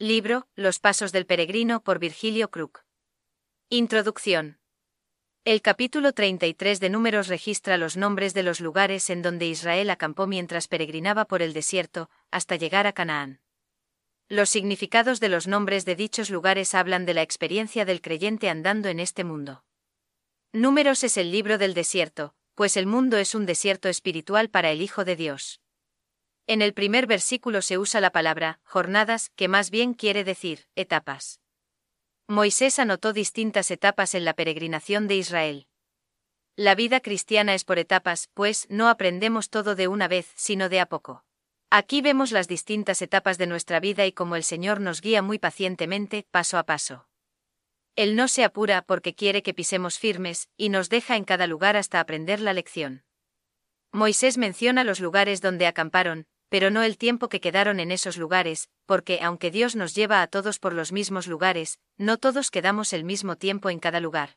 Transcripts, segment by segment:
Libro, Los Pasos del Peregrino por Virgilio Krug. Introducción. El capítulo 33 de Números registra los nombres de los lugares en donde Israel acampó mientras peregrinaba por el desierto, hasta llegar a Canaán. Los significados de los nombres de dichos lugares hablan de la experiencia del creyente andando en este mundo. Números es el libro del desierto, pues el mundo es un desierto espiritual para el Hijo de Dios. En el primer versículo se usa la palabra jornadas, que más bien quiere decir etapas. Moisés anotó distintas etapas en la peregrinación de Israel. La vida cristiana es por etapas, pues no aprendemos todo de una vez, sino de a poco. Aquí vemos las distintas etapas de nuestra vida y cómo el Señor nos guía muy pacientemente, paso a paso. Él no se apura porque quiere que pisemos firmes, y nos deja en cada lugar hasta aprender la lección. Moisés menciona los lugares donde acamparon, pero no el tiempo que quedaron en esos lugares, porque aunque Dios nos lleva a todos por los mismos lugares, no todos quedamos el mismo tiempo en cada lugar.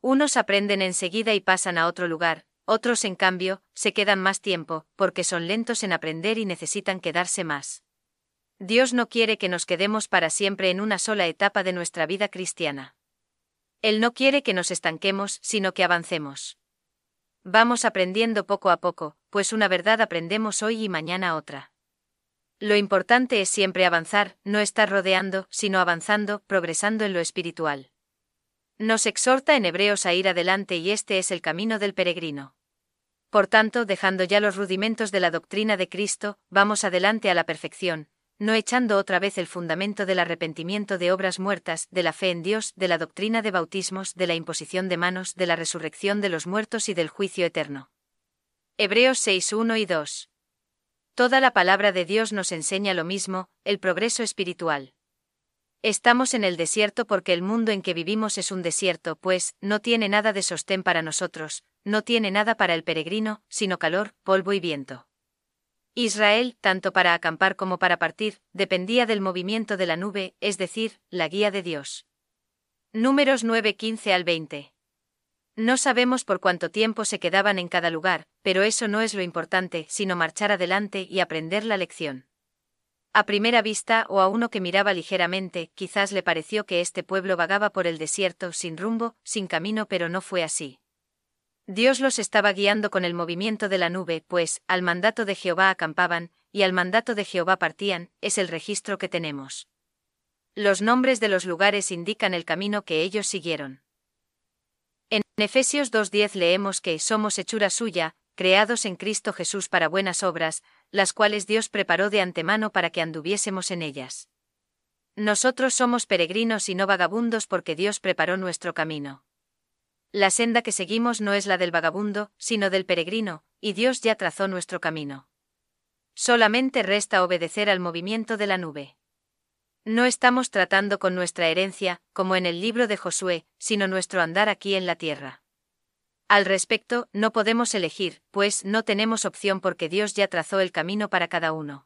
Unos aprenden enseguida y pasan a otro lugar, otros en cambio, se quedan más tiempo, porque son lentos en aprender y necesitan quedarse más. Dios no quiere que nos quedemos para siempre en una sola etapa de nuestra vida cristiana. Él no quiere que nos estanquemos, sino que avancemos. Vamos aprendiendo poco a poco, pues una verdad aprendemos hoy y mañana otra. Lo importante es siempre avanzar, no estar rodeando, sino avanzando, progresando en lo espiritual. Nos exhorta en Hebreos a ir adelante y este es el camino del peregrino. Por tanto, dejando ya los rudimentos de la doctrina de Cristo, vamos adelante a la perfección, no echando otra vez el fundamento del arrepentimiento de obras muertas, de la fe en Dios, de la doctrina de bautismos, de la imposición de manos, de la resurrección de los muertos y del juicio eterno. Hebreos 6, 1 y 2. Toda la palabra de Dios nos enseña lo mismo, el progreso espiritual. Estamos en el desierto porque el mundo en que vivimos es un desierto, pues, no tiene nada de sostén para nosotros, no tiene nada para el peregrino, sino calor, polvo y viento. Israel, tanto para acampar como para partir, dependía del movimiento de la nube, es decir, la guía de Dios. Números 9, 15 al 20. No sabemos por cuánto tiempo se quedaban en cada lugar, pero eso no es lo importante, sino marchar adelante y aprender la lección. A primera vista o a uno que miraba ligeramente, quizás le pareció que este pueblo vagaba por el desierto sin rumbo, sin camino, pero no fue así. Dios los estaba guiando con el movimiento de la nube, pues, al mandato de Jehová acampaban, y al mandato de Jehová partían, es el registro que tenemos. Los nombres de los lugares indican el camino que ellos siguieron. En Efesios 2.10 leemos que somos hechura suya, creados en Cristo Jesús para buenas obras, las cuales Dios preparó de antemano para que anduviésemos en ellas. Nosotros somos peregrinos y no vagabundos porque Dios preparó nuestro camino. La senda que seguimos no es la del vagabundo, sino del peregrino, y Dios ya trazó nuestro camino. Solamente resta obedecer al movimiento de la nube. No estamos tratando con nuestra herencia, como en el libro de Josué, sino nuestro andar aquí en la tierra. Al respecto, no podemos elegir, pues no tenemos opción porque Dios ya trazó el camino para cada uno.